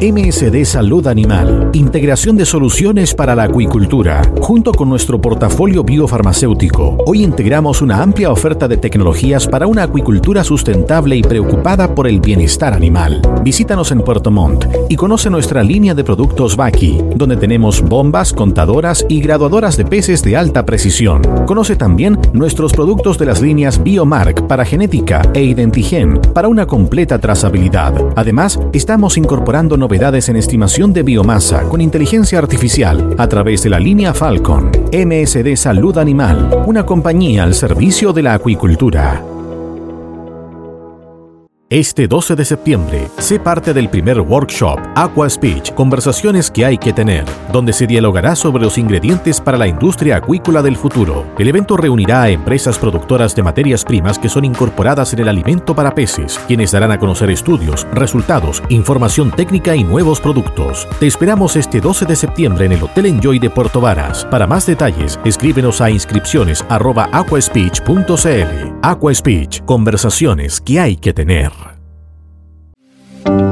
MSD Salud Animal, integración de soluciones para la acuicultura. Junto con nuestro portafolio biofarmacéutico, hoy integramos una amplia oferta de tecnologías para una acuicultura sustentable y preocupada por el bienestar animal. Visítanos en Puerto Montt y conoce nuestra línea de productos Baki, donde tenemos bombas, contadoras y graduadoras de peces de alta precisión. Conoce también nuestros productos de las líneas Biomark para genética e Identigen para una completa trazabilidad. Además, estamos incorporando novedades en estimación de biomasa con inteligencia artificial a través de la línea Falcon. MSD Salud Animal, una compañía al servicio de la acuicultura. Este 12 de septiembre, sé parte del primer workshop Aqua Speech, conversaciones que hay que tener, donde se dialogará sobre los ingredientes para la industria acuícola del futuro. El evento reunirá a empresas productoras de materias primas que son incorporadas en el alimento para peces, quienes darán a conocer estudios, resultados, información técnica y nuevos productos. Te esperamos este 12 de septiembre en el Hotel Enjoy de Puerto Varas. Para más detalles, escríbenos a inscripciones aquaspeech.cl. Aqua Speech, conversaciones que hay que tener.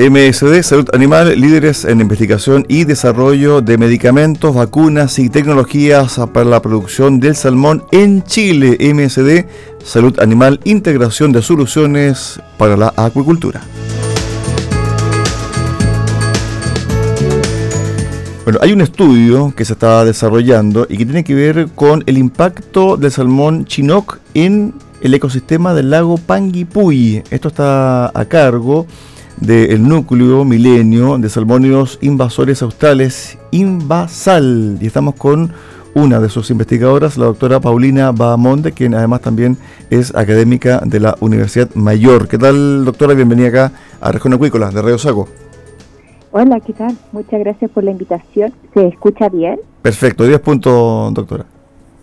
MSD Salud Animal, líderes en investigación y desarrollo de medicamentos, vacunas y tecnologías para la producción del salmón en Chile. MSD Salud Animal, integración de soluciones para la acuicultura. Bueno, hay un estudio que se está desarrollando y que tiene que ver con el impacto del salmón chinook en el ecosistema del lago Panguipulli. Esto está a cargo del núcleo milenio de salmónidos invasores australes, Invasal. Y estamos con una de sus investigadoras, la doctora Paulina Bahamonde, quien además también es académica de la Universidad Mayor. ¿Qué tal, doctora? Bienvenida acá a Región Acuícola de Radio Sago. Hola, ¿qué tal? Muchas gracias por la invitación. ¿Se escucha bien? Perfecto, 10 puntos, doctora.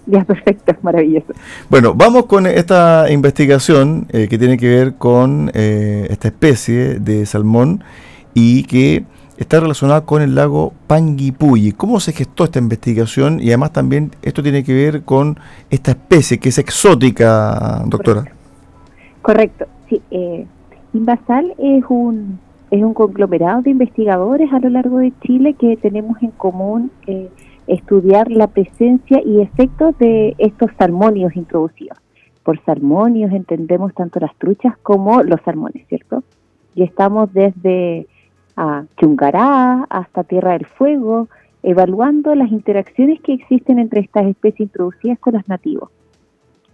Ya, perfecto, maravilloso. Bueno, vamos con esta investigación eh, que tiene que ver con eh, esta especie de salmón y que está relacionada con el lago Panguipulli. ¿Cómo se gestó esta investigación? Y además también esto tiene que ver con esta especie que es exótica, doctora. Correcto, sí. Eh, Invasal es un, es un conglomerado de investigadores a lo largo de Chile que tenemos en común eh, estudiar la presencia y efectos de estos salmonios introducidos. Por salmonios entendemos tanto las truchas como los salmones, ¿cierto? Y estamos desde a Chungará hasta Tierra del Fuego evaluando las interacciones que existen entre estas especies introducidas con los nativos.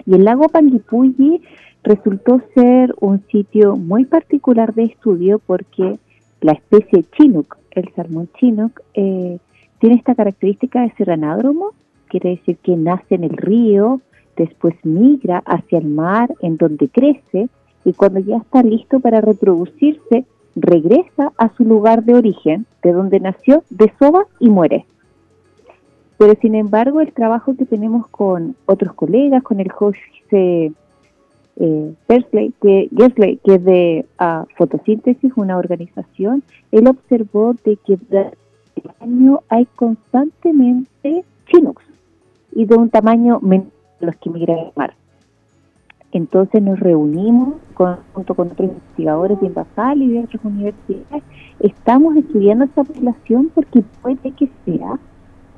Y el lago Panguipulli resultó ser un sitio muy particular de estudio porque la especie Chinook, el salmón Chinook, eh, tiene esta característica de ser anádromo, quiere decir que nace en el río, después migra hacia el mar en donde crece y cuando ya está listo para reproducirse, regresa a su lugar de origen, de donde nació, desova y muere. Pero sin embargo, el trabajo que tenemos con otros colegas, con el José eh, que, Gersley, que es de uh, fotosíntesis, una organización, él observó de que hay constantemente chinooks y de un tamaño menor a los que migran al mar. Entonces nos reunimos junto con otros investigadores de Invasal y de otras universidades. Estamos estudiando esta población porque puede que sea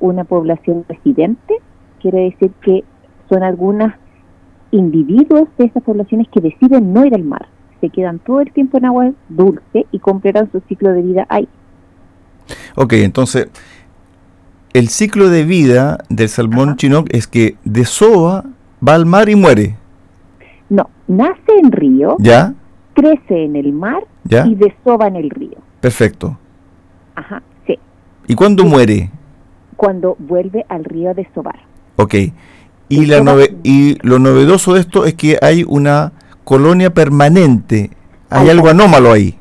una población residente, quiere decir que son algunos individuos de esas poblaciones que deciden no ir al mar, se quedan todo el tiempo en agua dulce y completan su ciclo de vida ahí. Ok, entonces el ciclo de vida del salmón chinook es que desova, va al mar y muere. No, nace en río, ¿Ya? crece en el mar ¿Ya? y desova en el río. Perfecto. Ajá, sí. ¿Y cuándo muere? Cuando vuelve al río a desovar. Ok. Y, la nove y lo novedoso de esto es que hay una colonia permanente. Hay algo anómalo ahí.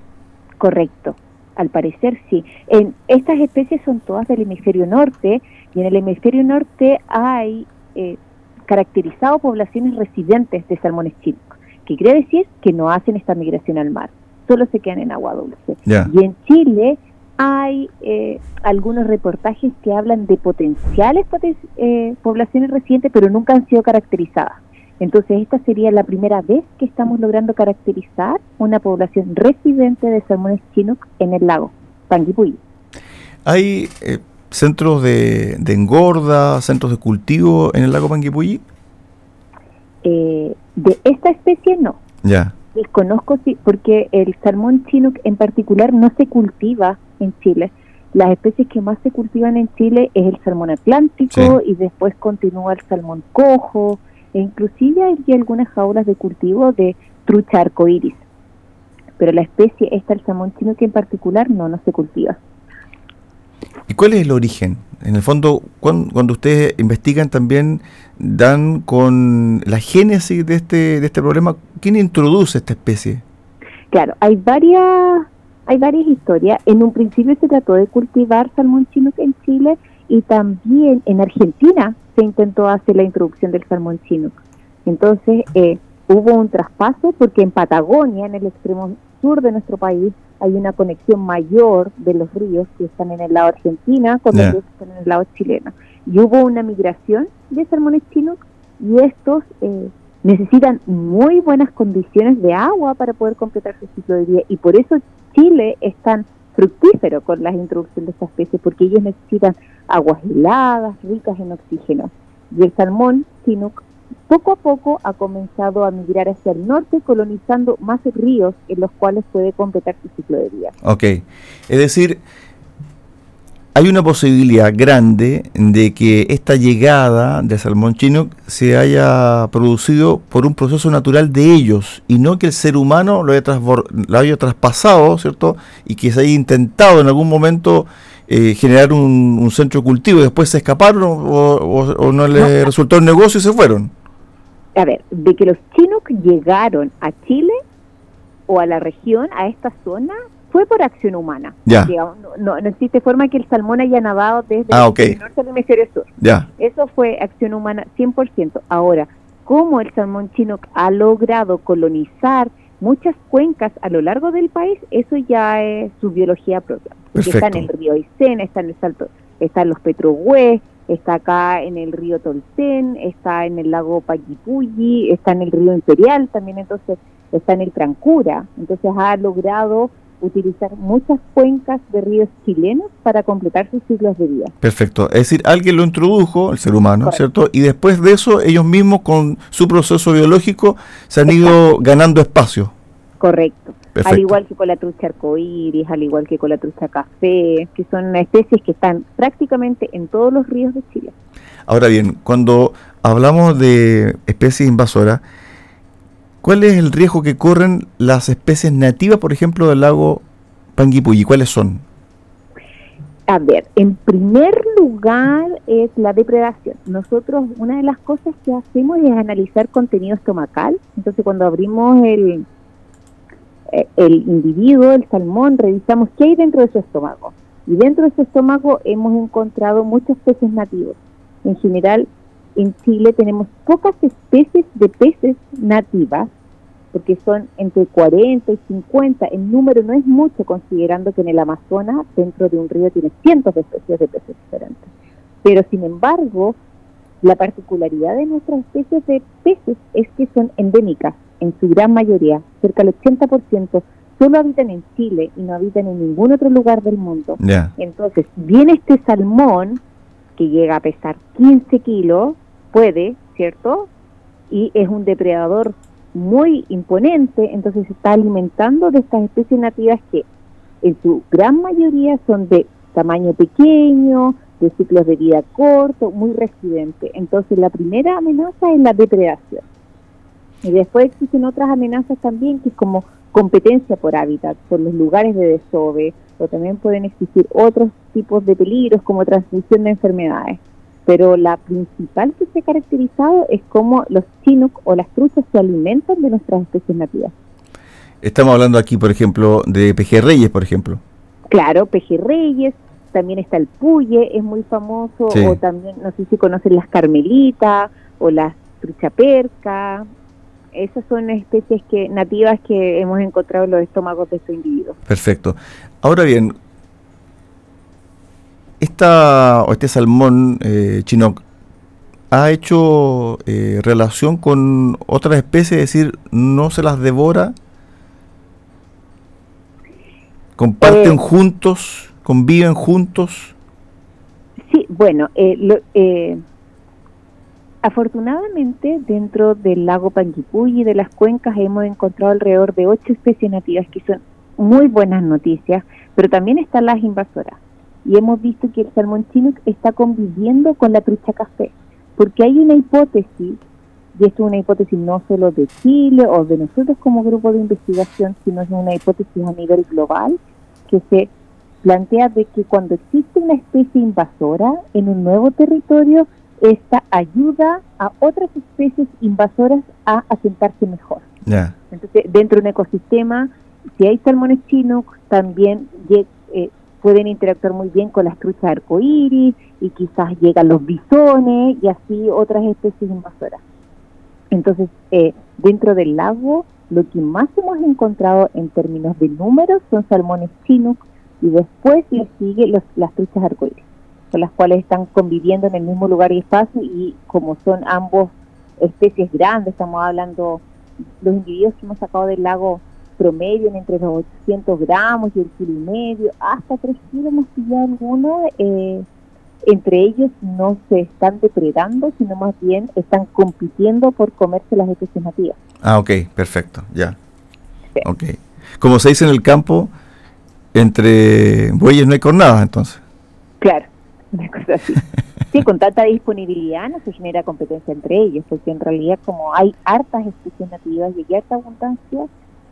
Correcto. Al parecer sí. En estas especies son todas del hemisferio norte y en el hemisferio norte hay eh, caracterizado poblaciones residentes de salmones chinos, que quiere decir que no hacen esta migración al mar, solo se quedan en agua dulce. Y en Chile hay eh, algunos reportajes que hablan de potenciales eh, poblaciones residentes, pero nunca han sido caracterizadas. Entonces, esta sería la primera vez que estamos logrando caracterizar una población residente de salmones chinos en el lago Panguipulli. Hay eh, centros de, engorda, centros de cultivo en el lago Panguipulli? Eh, de esta especie no. Ya. Desconozco si, porque el salmón chinook en particular no se cultiva en Chile. Las especies que más se cultivan en Chile es el salmón atlántico y después continúa el salmón cojo e inclusive hay algunas jaulas de cultivo de trucha arcoíris. Pero la especie esta, el salmón chinook en particular, no, no se cultiva. ¿Y cuál es el origen? En el fondo, cuando, ustedes investigan también dan con la génesis de este, de este problema. ¿Quién introduce esta especie? Claro, hay varias, hay varias historias. En un principio se trató de cultivar salmón chinook en Chile y también en Argentina se intentó hacer la introducción del salmón chinook. Entonces eh, hubo un traspaso porque en Patagonia, en el extremo sur de nuestro país, hay una conexión mayor de los ríos que están en el lado argentina con los que están en el lado chileno. Y hubo una migración de salmones chinos y estos eh, necesitan muy buenas condiciones de agua para poder completar su ciclo de vida y por eso Chile es tan fructífero con la introducción de esta especie porque ellos necesitan aguas heladas, ricas en oxígeno. Y el salmón chinook poco a poco ha comenzado a migrar hacia el norte, colonizando más ríos en los cuales puede completar su ciclo de vida. Ok, es decir, hay una posibilidad grande de que esta llegada de salmón chino se haya producido por un proceso natural de ellos y no que el ser humano lo haya, lo haya traspasado, ¿cierto? Y que se haya intentado en algún momento eh, generar un, centro de cultivo y después se escaparon o, no les resultó el negocio y se fueron a ver, de que los chinos llegaron a Chile o a la región, a esta zona, fue por acción humana. Ya. no, no, existe forma que el salmón haya nadado desde ah, el norte al hemisferio sur. Ya. Eso fue acción humana 100%. Ahora, ¿cómo el salmón chino ha logrado colonizar muchas cuencas a lo largo del país? Eso ya es su biología propia. está en el río Aysén, está en el Salto, está en los Petrohués, está acá en el río Tolcén, está en el lago Paquipulli, está en el río Imperial también, entonces está en el Trancura, entonces ha logrado utilizar muchas cuencas de ríos chilenos para completar sus ciclos de vida. Perfecto, es decir, alguien lo introdujo, el ser humano, ¿cierto? Y después de eso, ellos mismos con su proceso biológico se han ido ganando espacio. Correcto. Al igual que con la trucha arcoíris, al igual que con la trucha café, que son especies que están prácticamente en todos los ríos de Chile. Ahora bien, cuando hablamos de especies invasoras, ¿cuál es el riesgo que corren las especies nativas, por ejemplo, del lago Panguipulli? ¿Cuáles son? A ver, en primer lugar es la depredación. Nosotros una de las cosas que hacemos es analizar contenido estomacal. Entonces cuando abrimos el, eh, el individuo, el salmón, revisamos qué hay dentro de su estómago. Y dentro de su estómago hemos encontrado muchos peces nativos. En general, en Chile tenemos pocas especies de peces nativas porque son entre 40 y 50. El número no es mucho considerando que en el Amazonas, dentro de un río, tiene cientos de especies de peces diferentes. Pero sin embargo, la particularidad de nuestras especies de peces es que son endémicas, en su gran mayoría, cerca del 80%, solo habitan en Chile y no habitan en ningún otro lugar del mundo. Entonces, viene este salmón que llega a pesar 15 kilos, puede, ¿cierto? Y es un depredador muy imponente, entonces se está alimentando de estas especies nativas que en su gran mayoría son de tamaño pequeño, de ciclos de vida corto, muy residente. Entonces la primera amenaza es la depredación. Y después existen otras amenazas también, que es como competencia por hábitat, por los lugares de desove, o también pueden existir otros tipos de peligros como transmisión de enfermedades pero la principal que se ha caracterizado es cómo los chinook o las truchas se alimentan de nuestras especies nativas. Estamos hablando aquí, por ejemplo, de pejerreyes, por ejemplo. Claro, pejerreyes, también está el puye, es muy famoso, o también, no sé si conocen las carmelitas o las truchaperca. Esas son especies que nativas que hemos encontrado en los estómagos de estos individuos. Perfecto. Ahora bien, esta, o este salmón eh, chinook ha hecho eh, relación con otras especies, es decir, no se las devora, comparten eh, juntos, conviven juntos. Sí, bueno, afortunadamente dentro del lago Panguipulli y de las cuencas hemos encontrado alrededor de ocho especies nativas que son muy buenas noticias, pero también están las invasoras y hemos visto que el salmón chinook está conviviendo con la trucha café, porque hay una hipótesis, y esto es una hipótesis no solo de Chile o de nosotros como grupo de investigación, sino es una hipótesis a nivel global, que se plantea de que cuando existe una especie invasora en un nuevo territorio, esta ayuda a otras especies invasoras a asentarse mejor. Entonces, dentro de un ecosistema, si hay salmones chinos, también pueden interactuar muy bien con las truchas arcoíris y quizás llegan los bisones y así otras especies invasoras. Entonces, eh, dentro del lago, lo que más hemos encontrado en términos de números son salmones chinos y después le sigue los, las truchas arcoíris, con las cuales están conviviendo en el mismo lugar y espacio y como son ambos especies grandes, estamos hablando, los individuos que hemos sacado del lago promedio entre los 800 gramos y el kilo y medio, hasta 3 kilos más ya algunos, eh, entre ellos no se están depredando, sino más bien están compitiendo por comerse las especies nativas. Ah, ok, perfecto, ya. Ok. Como se dice en el campo, entre bueyes no hay cornadas, entonces. Claro, una cosa así. sí, con tanta disponibilidad no se genera competencia entre ellos, porque en realidad como hay hartas especies nativas y hay harta abundancia,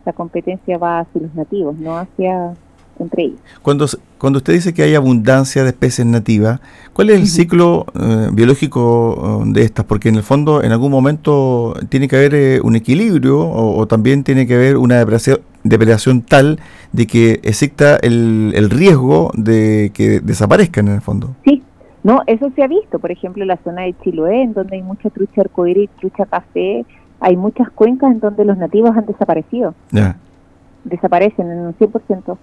la competencia va hacia los nativos, no hacia entre ellos. Cuando, cuando usted dice que hay abundancia de especies nativas, ¿cuál es el ciclo eh, biológico eh, de estas? Porque en el fondo, en algún momento, tiene que haber eh, un equilibrio o, también tiene que haber una depredación, tal de que exista el, el riesgo de que desaparezcan en el fondo. Sí, no, eso se ha visto. Por ejemplo, en la zona de Chiloé, en donde hay mucha trucha arcoíris, trucha café, hay muchas cuencas en donde los nativos han desaparecido. Desaparecen en un 100%.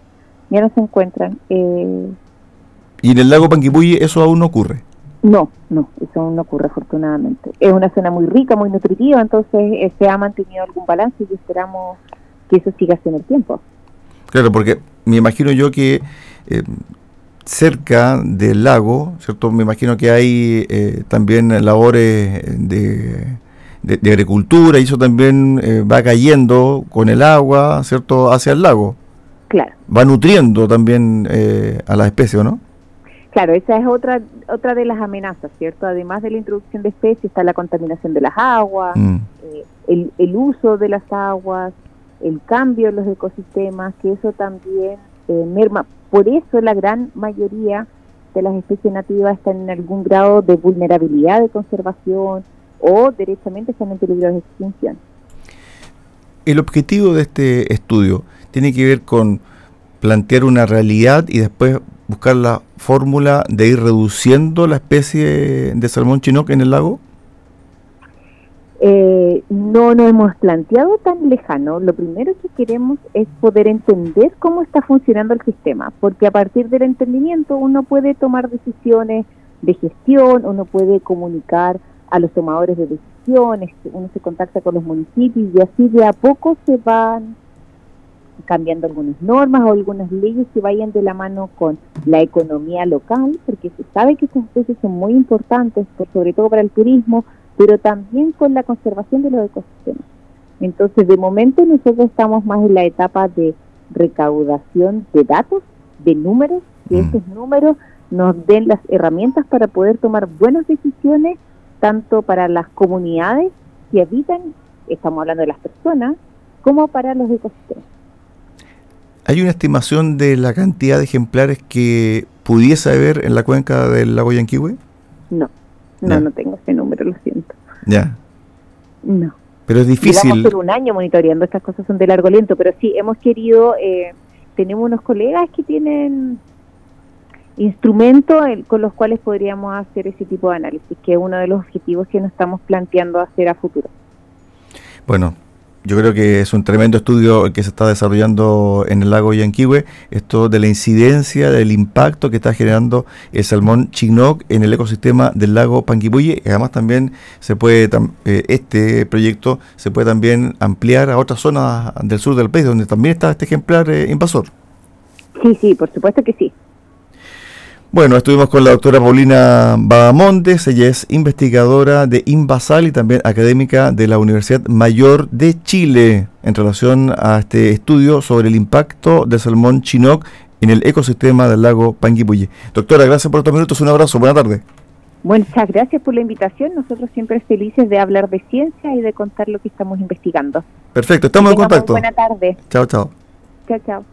Ya no se encuentran. Eh, ¿Y en el lago Panguipulli eso aún no ocurre? No, no, eso aún no ocurre afortunadamente. Es una zona muy rica, muy nutritiva, entonces eh, se ha mantenido algún balance y esperamos que eso siga así en el tiempo. Claro, porque me imagino yo que eh, cerca del lago, ¿cierto? Me imagino que hay también labores de de, agricultura y eso también eh, va cayendo con el agua, ¿cierto?, hacia el lago. Claro. Va nutriendo también eh, a las especies, ¿no? Claro, esa es otra otra de las amenazas, ¿cierto? Además de la introducción de especies está la contaminación de las aguas, mm. eh, el, el, uso de las aguas, el cambio en los ecosistemas, que eso también eh, merma. Por eso la gran mayoría de las especies nativas están en algún grado de vulnerabilidad de conservación o derechamente están en peligro de extinción. El objetivo de este estudio tiene que ver con plantear una realidad y después buscar la fórmula de ir reduciendo la especie de salmón chinook en el lago? Eh, no nos hemos planteado tan lejano. Lo primero que queremos es poder entender cómo está funcionando el sistema, porque a partir del entendimiento uno puede tomar decisiones de gestión, uno puede comunicar a los tomadores de decisiones, uno se contacta con los municipios y así de a poco se van cambiando algunas normas o algunas leyes que vayan de la mano con la economía local, porque se sabe que estas especies son muy importantes, sobre todo para el turismo, pero también con la conservación de los ecosistemas. Entonces, de momento nosotros estamos más en la etapa de recaudación de datos, de números, que mm. esos números nos den las herramientas para poder tomar buenas decisiones, tanto para las comunidades que habitan, estamos hablando de las personas, como para los ecosistemas. ¿Hay una estimación de la cantidad de ejemplares que pudiese haber en la cuenca del lago Yanquihue? No, no, no tengo ese número, lo siento. Ya. No. Pero es difícil. Llevamos por un año monitoreando, estas cosas son de largo aliento, pero sí, hemos querido, eh, tenemos unos colegas que tienen instrumentos con los cuales podríamos hacer ese tipo de análisis, que es uno de los objetivos que nos estamos planteando hacer a futuro. Bueno, yo creo que es un tremendo estudio que se está desarrollando en el lago Yanquihue, esto de la incidencia, del impacto que está generando el salmón chinook en el ecosistema del lago Panguipulli. Además también se puede, eh, este proyecto se puede también ampliar a otras zonas del sur del país, donde también está este ejemplar eh, invasor. Sí, sí, por supuesto que sí. Bueno, estuvimos con la doctora Paulina Badamontes, ella es investigadora de Invasal y también académica de la Universidad Mayor de Chile en relación a este estudio sobre el impacto del salmón chinook en el ecosistema del lago Panguipulli. Doctora, gracias por estos minutos, un abrazo, buena tarde. Muchas gracias por la invitación, nosotros siempre felices de hablar de ciencia y de contar lo que estamos investigando. Perfecto, estamos en contacto. Buena tarde. Chao, chao. Chao, chao.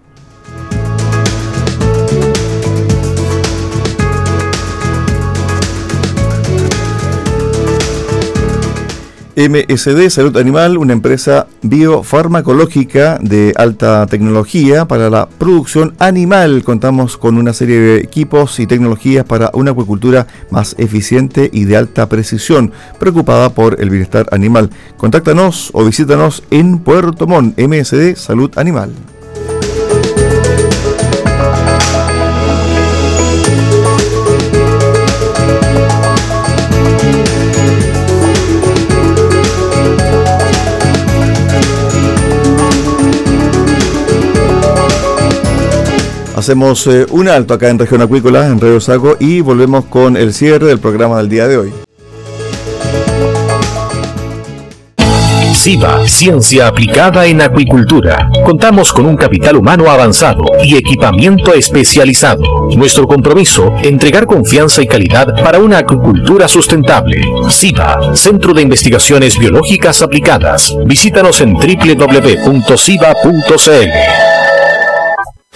MSD Salud Animal, una empresa biofarmacológica de alta tecnología para la producción animal. Contamos con una serie de equipos y tecnologías para una acuicultura más eficiente y de alta precisión, preocupada por el bienestar animal. Contáctanos o visítanos en Puerto Montt, MSD Salud Animal. Hacemos eh, un alto acá en Región Acuícola, en Río Saco, y volvemos con el cierre del programa del día de hoy. SIVA, Ciencia Aplicada en Acuicultura. Contamos con un capital humano avanzado y equipamiento especializado. Nuestro compromiso, entregar confianza y calidad para una acuicultura sustentable. SIVA, Centro de Investigaciones Biológicas Aplicadas. Visítanos en www.siva.cl.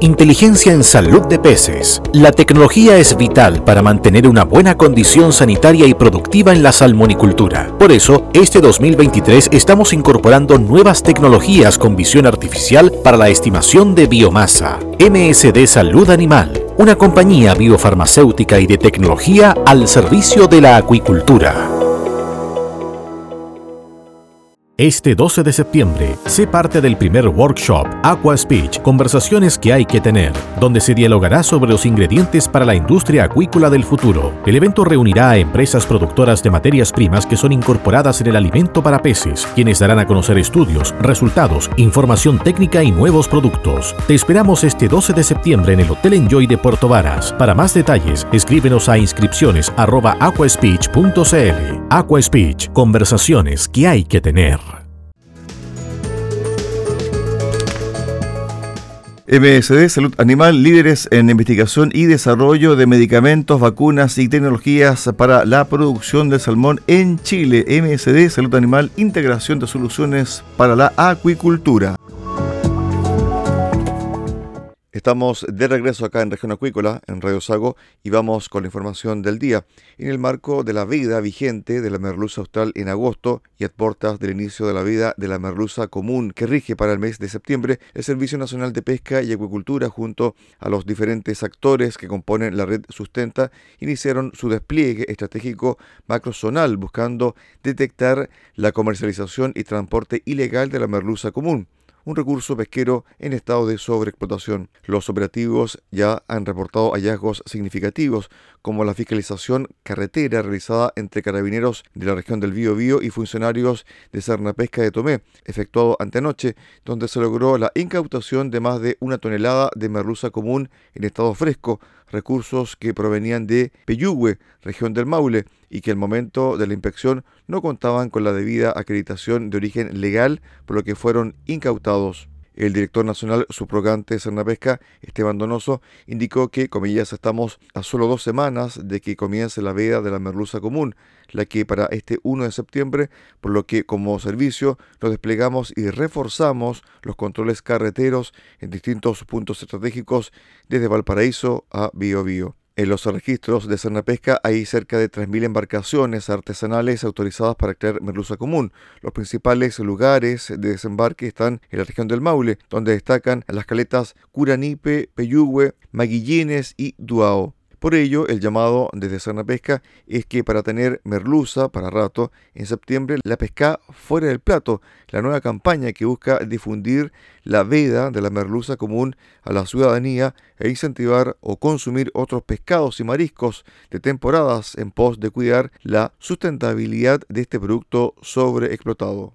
Inteligencia en salud de peces. La tecnología es vital para mantener una buena condición sanitaria y productiva en la salmonicultura. Por eso, este 2023 estamos incorporando nuevas tecnologías con visión artificial para la estimación de biomasa. MSD Salud Animal, una compañía biofarmacéutica y de tecnología al servicio de la acuicultura. Este 12 de septiembre, sé parte del primer workshop Aqua Speech, conversaciones que hay que tener, donde se dialogará sobre los ingredientes para la industria acuícola del futuro. El evento reunirá a empresas productoras de materias primas que son incorporadas en el alimento para peces, quienes darán a conocer estudios, resultados, información técnica y nuevos productos. Te esperamos este 12 de septiembre en el Hotel Enjoy de Puerto Varas. Para más detalles, escríbenos a inscripciones arroba. Aqua Speech, conversaciones que hay que tener. MSD Salud Animal, líderes en investigación y desarrollo de medicamentos, vacunas y tecnologías para la producción de salmón en Chile. MSD Salud Animal, integración de soluciones para la acuicultura. Estamos de regreso acá en Región Acuícola, en Radio Sago, y vamos con la información del día. En el marco de la vida vigente de la merluza austral en agosto y a puertas del inicio de la vida de la merluza común que rige para el mes de septiembre, el Servicio Nacional de Pesca y Acuicultura, junto a los diferentes actores que componen la red Sustenta, iniciaron su despliegue estratégico macrozonal buscando detectar la comercialización y transporte ilegal de la merluza común un recurso pesquero en estado de sobreexplotación. Los operativos ya han reportado hallazgos significativos, como la fiscalización carretera realizada entre carabineros de la región del Bío y funcionarios de Pesca de Tomé, efectuado antenoche, donde se logró la incautación de más de una tonelada de merluza común en estado fresco, recursos que provenían de Peyúgue, región del Maule, y que al momento de la inspección no contaban con la debida acreditación de origen legal, por lo que fueron incautados. El director nacional subrogante Cernapesca, Esteban Donoso, indicó que, comillas, estamos a solo dos semanas de que comience la veda de la merluza común, la que para este 1 de septiembre, por lo que como servicio nos desplegamos y reforzamos los controles carreteros en distintos puntos estratégicos desde Valparaíso a Biobío. En los registros de Cernapesca hay cerca de 3.000 embarcaciones artesanales autorizadas para extraer merluza común. Los principales lugares de desembarque están en la región del Maule, donde destacan las caletas Curanipe, Peyúgue, Maguillines y Duao. Por ello, el llamado desde Serna Pesca es que para tener merluza para rato, en septiembre la pesca fuera del plato, la nueva campaña que busca difundir la veda de la merluza común a la ciudadanía e incentivar o consumir otros pescados y mariscos de temporadas en pos de cuidar la sustentabilidad de este producto sobreexplotado.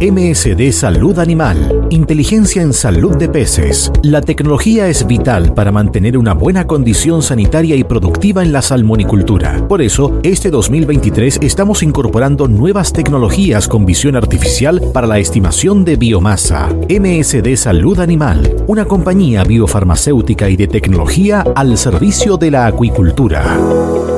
MSD Salud Animal. Inteligencia en salud de peces. La tecnología es vital para mantener una buena condición sanitaria y productiva en la salmonicultura. Por eso, este 2023 estamos incorporando nuevas tecnologías con visión artificial para la estimación de biomasa. MSD Salud Animal, una compañía biofarmacéutica y de tecnología al servicio de la acuicultura.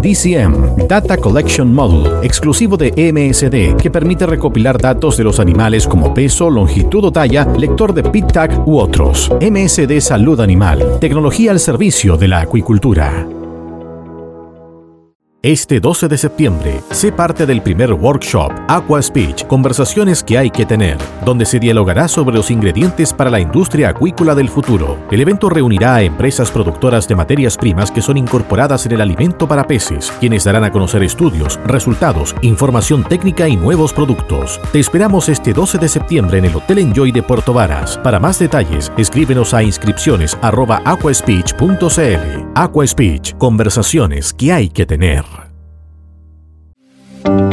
DCM, Data Collection Module, exclusivo de MSD, que permite recopilar datos de los animales como peso, longitud o talla, lector de PIT-TAG u otros. MSD Salud Animal, tecnología al servicio de la acuicultura. Este 12 de septiembre, sé parte del primer workshop Aqua Speech, conversaciones que hay que tener, donde se dialogará sobre los ingredientes para la industria acuícola del futuro. El evento reunirá a empresas productoras de materias primas que son incorporadas en el alimento para peces, quienes darán a conocer estudios, resultados, información técnica y nuevos productos. Te esperamos este 12 de septiembre en el Hotel Enjoy de Puerto Varas. Para más detalles, escríbenos a inscripciones aquaspeech.cl. Aqua Speech, conversaciones que hay que tener.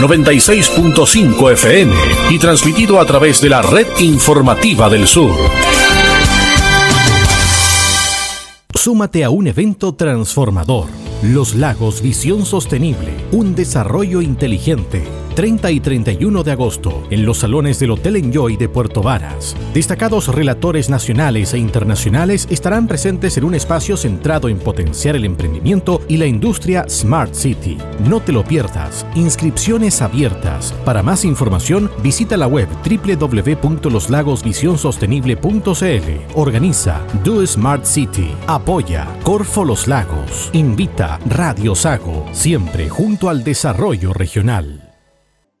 96.5 FM y transmitido a través de la red informativa del sur. Súmate a un evento transformador. Los Lagos Visión Sostenible, un desarrollo inteligente 30 y 31 de agosto en los salones del Hotel Enjoy de Puerto Varas. Destacados relatores nacionales e internacionales estarán presentes en un espacio centrado en potenciar el emprendimiento y la industria Smart City. No te lo pierdas. Inscripciones abiertas. Para más información, visita la web www.loslagosvisionsostenible.cl. Organiza Do Smart City. Apoya Corfo Los Lagos. Invita Radio Sago, siempre junto al desarrollo regional.